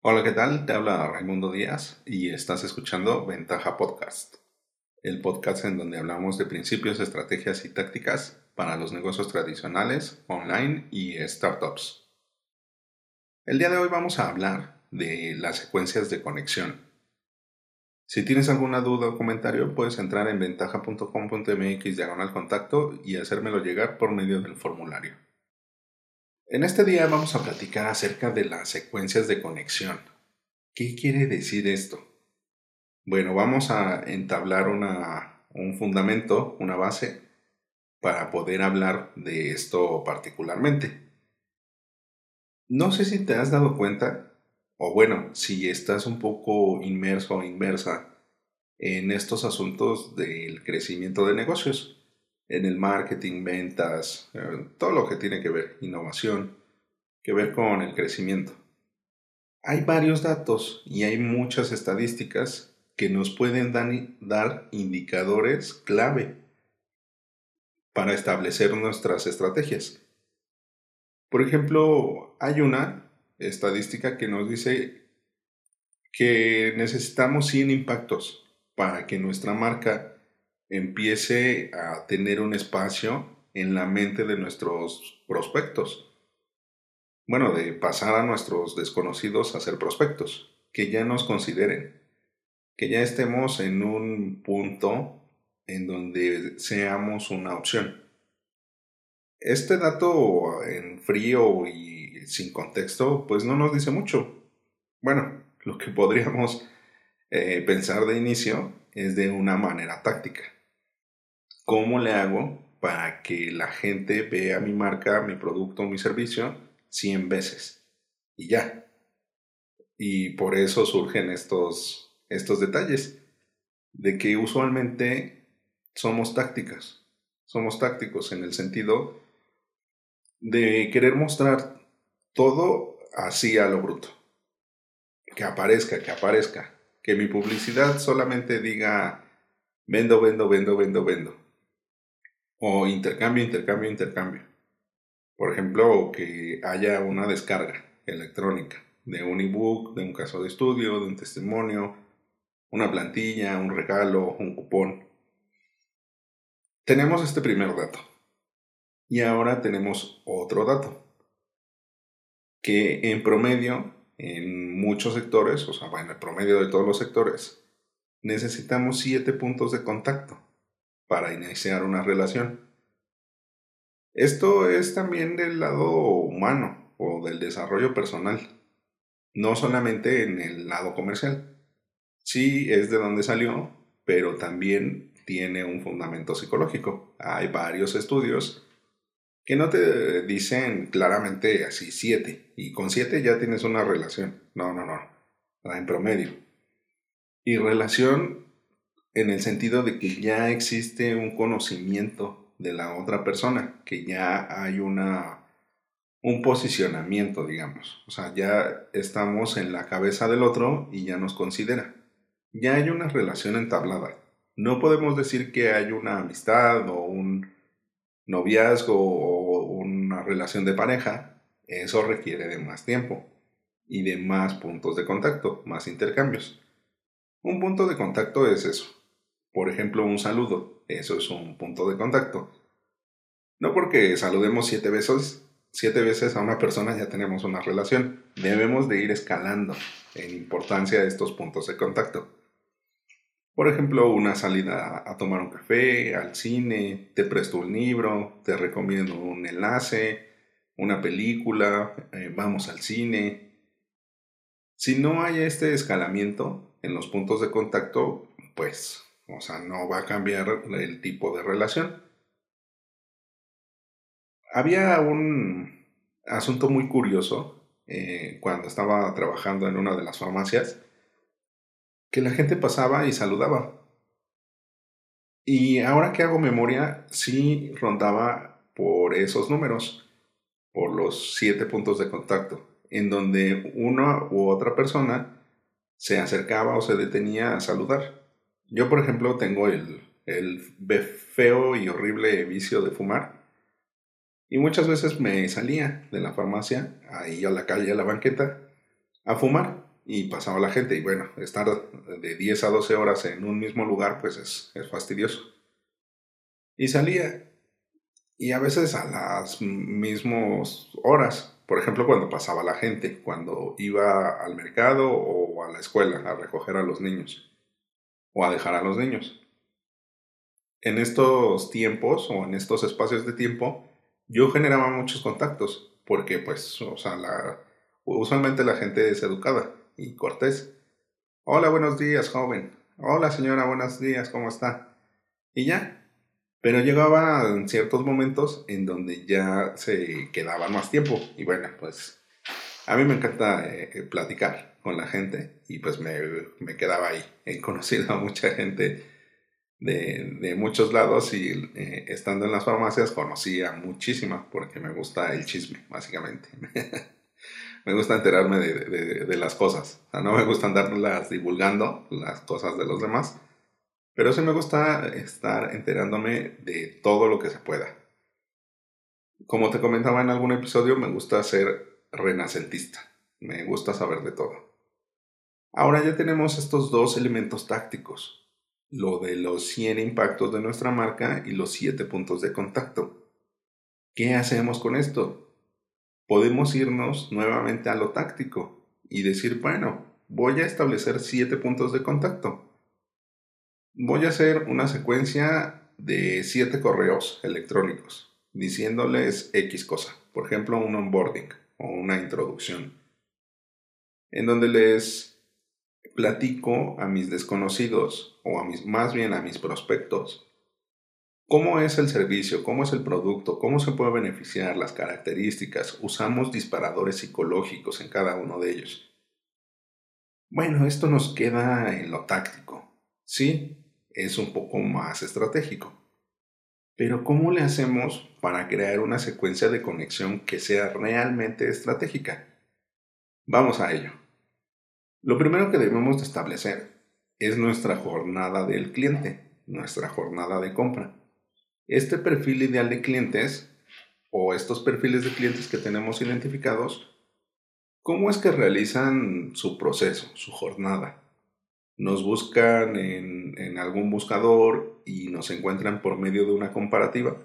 Hola, ¿qué tal? Te habla Raimundo Díaz y estás escuchando Ventaja Podcast, el podcast en donde hablamos de principios, estrategias y tácticas para los negocios tradicionales, online y startups. El día de hoy vamos a hablar de las secuencias de conexión. Si tienes alguna duda o comentario, puedes entrar en ventaja.com.mx diagonal contacto y hacérmelo llegar por medio del formulario. En este día vamos a platicar acerca de las secuencias de conexión. ¿Qué quiere decir esto? Bueno, vamos a entablar un fundamento, una base, para poder hablar de esto particularmente. No sé si te has dado cuenta, o bueno, si estás un poco inmerso o inmersa en estos asuntos del crecimiento de negocios en el marketing, ventas, eh, todo lo que tiene que ver, innovación, que ver con el crecimiento. Hay varios datos y hay muchas estadísticas que nos pueden dar indicadores clave para establecer nuestras estrategias. Por ejemplo, hay una estadística que nos dice que necesitamos 100 impactos para que nuestra marca empiece a tener un espacio en la mente de nuestros prospectos. Bueno, de pasar a nuestros desconocidos a ser prospectos, que ya nos consideren, que ya estemos en un punto en donde seamos una opción. Este dato en frío y sin contexto, pues no nos dice mucho. Bueno, lo que podríamos eh, pensar de inicio es de una manera táctica. ¿Cómo le hago para que la gente vea mi marca, mi producto, mi servicio 100 veces? Y ya. Y por eso surgen estos, estos detalles. De que usualmente somos tácticas. Somos tácticos en el sentido de querer mostrar todo así a lo bruto. Que aparezca, que aparezca. Que mi publicidad solamente diga vendo, vendo, vendo, vendo, vendo o intercambio, intercambio, intercambio. Por ejemplo, que haya una descarga electrónica de un ebook, de un caso de estudio, de un testimonio, una plantilla, un regalo, un cupón. Tenemos este primer dato. Y ahora tenemos otro dato. Que en promedio, en muchos sectores, o sea, en el promedio de todos los sectores, necesitamos siete puntos de contacto para iniciar una relación. Esto es también del lado humano o del desarrollo personal, no solamente en el lado comercial. Sí es de donde salió, pero también tiene un fundamento psicológico. Hay varios estudios que no te dicen claramente así siete, y con siete ya tienes una relación. No, no, no, en promedio. Y relación en el sentido de que ya existe un conocimiento de la otra persona, que ya hay una un posicionamiento, digamos. O sea, ya estamos en la cabeza del otro y ya nos considera. Ya hay una relación entablada. No podemos decir que hay una amistad o un noviazgo o una relación de pareja. Eso requiere de más tiempo y de más puntos de contacto, más intercambios. Un punto de contacto es eso, por ejemplo, un saludo. Eso es un punto de contacto. No porque saludemos siete veces, siete veces a una persona ya tenemos una relación. Debemos de ir escalando en importancia de estos puntos de contacto. Por ejemplo, una salida a tomar un café, al cine, te presto un libro, te recomiendo un enlace, una película, eh, vamos al cine. Si no hay este escalamiento en los puntos de contacto, pues o sea, no va a cambiar el tipo de relación. Había un asunto muy curioso eh, cuando estaba trabajando en una de las farmacias, que la gente pasaba y saludaba. Y ahora que hago memoria, sí rondaba por esos números, por los siete puntos de contacto, en donde una u otra persona se acercaba o se detenía a saludar. Yo, por ejemplo, tengo el, el feo y horrible vicio de fumar. Y muchas veces me salía de la farmacia, ahí a la calle, a la banqueta, a fumar. y pasaba la gente. Y bueno, estar de 10 a 12 horas en un mismo lugar, pues es, es fastidioso. Y salía. Y a veces a las mismas horas. Por ejemplo, cuando pasaba la gente, cuando iba al mercado o a la escuela a recoger a los niños. O a dejar a los niños. En estos tiempos o en estos espacios de tiempo, yo generaba muchos contactos. Porque pues, o sea, usualmente la gente es educada y cortés. Hola, buenos días, joven. Hola, señora, buenos días, ¿cómo está? Y ya. Pero llegaba en ciertos momentos en donde ya se quedaba más tiempo. Y bueno, pues a mí me encanta eh, eh, platicar con la gente y pues me, me, quedaba ahí. He conocido a mucha gente de, de muchos lados y eh, estando en las farmacias conocí a porque me gusta el chisme, básicamente. me gusta enterarme de, de, las cosas. O sea, no me gusta andarlas divulgando, las cosas de los demás. Pero sí me gusta estar enterándome de todo lo que se pueda. Como te comentaba en algún episodio, me gusta ser renacentista. Me gusta saber de todo. Ahora ya tenemos estos dos elementos tácticos. Lo de los 100 impactos de nuestra marca y los 7 puntos de contacto. ¿Qué hacemos con esto? podemos irnos nuevamente a lo táctico y decir, bueno, voy a establecer siete puntos de contacto. Voy a hacer una secuencia de siete correos electrónicos diciéndoles X cosa, por ejemplo, un onboarding o una introducción, en donde les platico a mis desconocidos o a mis, más bien a mis prospectos ¿Cómo es el servicio? ¿Cómo es el producto? ¿Cómo se puede beneficiar? Las características. Usamos disparadores psicológicos en cada uno de ellos. Bueno, esto nos queda en lo táctico. Sí, es un poco más estratégico. Pero ¿cómo le hacemos para crear una secuencia de conexión que sea realmente estratégica? Vamos a ello. Lo primero que debemos de establecer es nuestra jornada del cliente, nuestra jornada de compra este perfil ideal de clientes o estos perfiles de clientes que tenemos identificados, ¿cómo es que realizan su proceso, su jornada? Nos buscan en, algún buscador y nos encuentran por medio de una comparativa.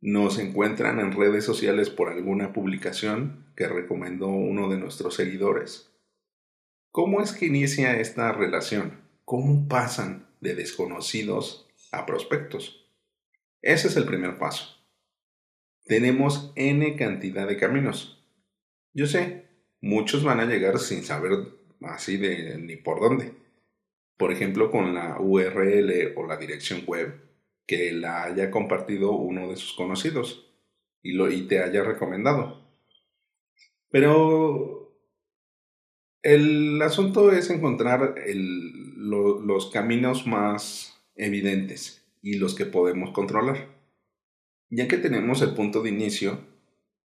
Nos encuentran en redes sociales por alguna publicación que recomendó uno de nuestros seguidores. ¿Cómo es que inicia esta relación? ¿Cómo pasan de desconocidos a prospectos. Ese es el primer paso. Tenemos n cantidad de caminos. Yo sé, muchos van a llegar sin saber así de ni por dónde. Por ejemplo, con la URL o la dirección web que la haya compartido uno de sus conocidos y, lo, te haya recomendado. Pero el asunto es encontrar los caminos más evidentes y los que podemos controlar. Ya que tenemos el punto de inicio,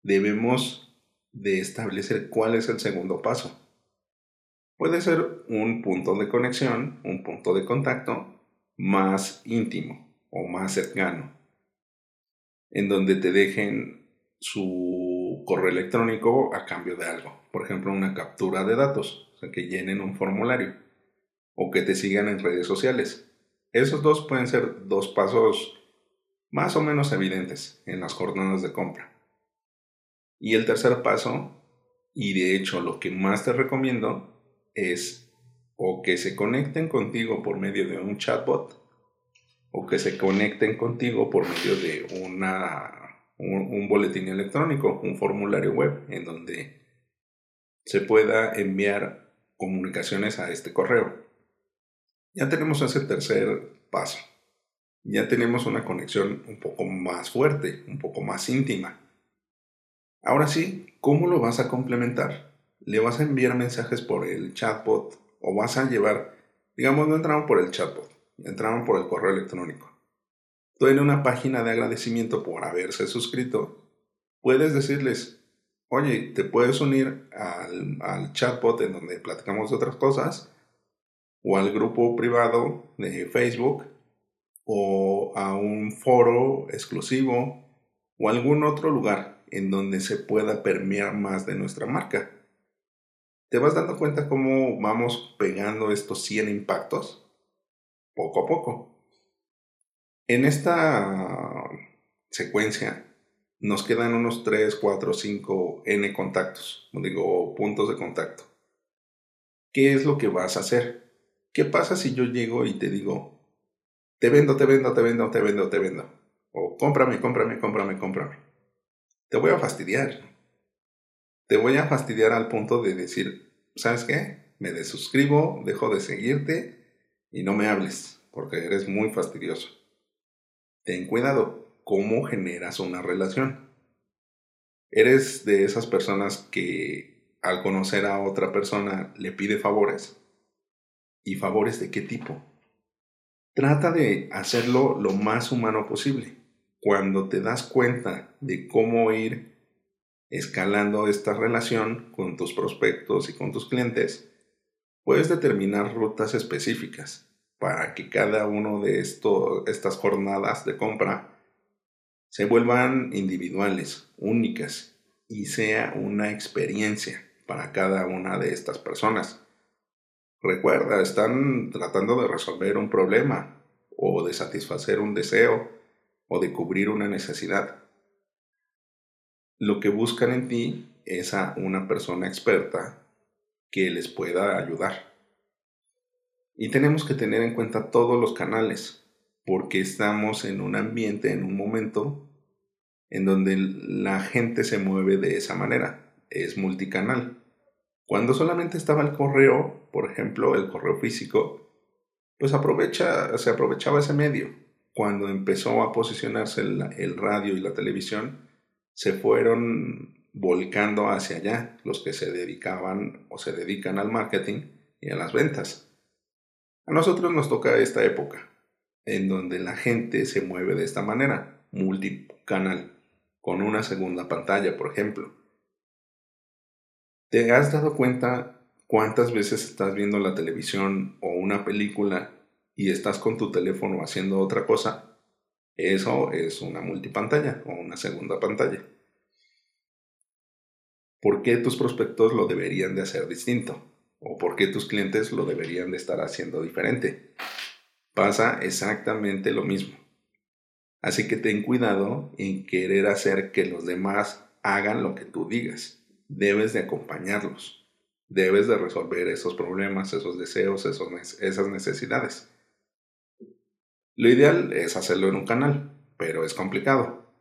debemos de establecer cuál es el segundo paso. Puede ser un punto de conexión, un punto de contacto más íntimo o más cercano, en donde te dejen su correo electrónico a cambio de algo. Por ejemplo, una captura de datos, o sea, que llenen un formulario o que te sigan en redes sociales. Esos dos pueden ser dos pasos más o menos evidentes en las jornadas de compra. Y el tercer paso, y de hecho lo que más te recomiendo, es o que se conecten contigo por medio de un chatbot o que se conecten contigo por medio de una, un, boletín electrónico, un formulario web en donde se pueda enviar comunicaciones a este correo. Ya tenemos ese tercer paso. Ya tenemos una conexión un poco más fuerte, un poco más íntima. Ahora sí, ¿cómo lo vas a complementar? ¿Le vas a enviar mensajes por el chatbot o vas a llevar, digamos, no entraron por el chatbot, entraron por el correo electrónico? Tú en una página de agradecimiento por haberse suscrito, puedes decirles, oye, te puedes unir al, al chatbot en donde platicamos de otras cosas o al grupo privado de Facebook o a un foro exclusivo o algún otro lugar en donde se pueda permear más de nuestra marca. ¿Te vas dando cuenta cómo vamos pegando estos 100 impactos? Poco a poco. En esta secuencia nos quedan unos 3, 4, 5 N contactos, digo, puntos de contacto. ¿Qué es lo que vas a hacer? ¿Qué pasa si yo llego y te digo, te vendo, te vendo, te vendo, te vendo, te vendo? O cómprame, cómprame, cómprame, cómprame. Te voy a fastidiar. Te voy a fastidiar al punto de decir, ¿sabes qué? Me desuscribo, dejo de seguirte y no me hables, porque eres muy fastidioso. Ten cuidado, cómo generas una relación. ¿Eres de esas personas que al conocer a otra persona le pide favores? ¿Y favores de qué tipo? Trata de hacerlo lo más humano posible. Cuando te das cuenta de cómo ir escalando esta relación con tus prospectos y con tus clientes, puedes determinar rutas específicas para que cada uno de estas jornadas de compra se vuelvan individuales, únicas y sea una experiencia para cada una de estas personas. Recuerda, están tratando de resolver un problema o de satisfacer un deseo o de cubrir una necesidad. Lo que buscan en ti es a una persona experta que les pueda ayudar. Y tenemos que tener en cuenta todos los canales, porque estamos en un ambiente, en un momento en donde la gente se mueve de esa manera, es multicanal. Cuando solamente estaba el correo, por ejemplo, el correo físico, pues aprovecha, se aprovechaba ese medio. Cuando empezó a posicionarse el, el radio y la televisión, se fueron volcando hacia allá los que se dedicaban o se dedican al marketing y a las ventas. A nosotros nos toca esta época, en donde la gente se mueve de esta manera, multicanal, con una segunda pantalla, por ejemplo. ¿Te has dado cuenta cuántas veces estás viendo la televisión o una película y estás con tu teléfono haciendo otra cosa? Eso es una multipantalla o una segunda pantalla. ¿Por qué tus prospectos lo deberían de hacer distinto? ¿O por qué tus clientes lo deberían de estar haciendo diferente? pasa exactamente lo mismo. Así que ten cuidado en querer hacer que los demás hagan lo que tú digas. Debes de acompañarlos. Debes de resolver esos problemas, esos deseos, esas necesidades. Lo ideal es hacerlo en un canal, pero es complicado.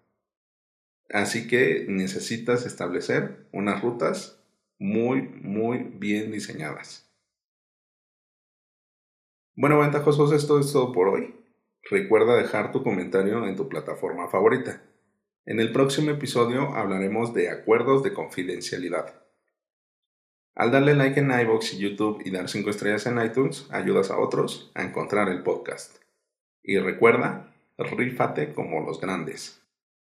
Así que necesitas establecer unas rutas muy, muy bien diseñadas. Bueno, ventajosos, esto es todo por hoy. Recuerda dejar tu comentario en tu plataforma favorita. En el próximo episodio hablaremos de acuerdos de confidencialidad. Al darle like en iVoox y YouTube y dar 5 estrellas en iTunes, ayudas a otros a encontrar el podcast. Y recuerda, rífate como los grandes.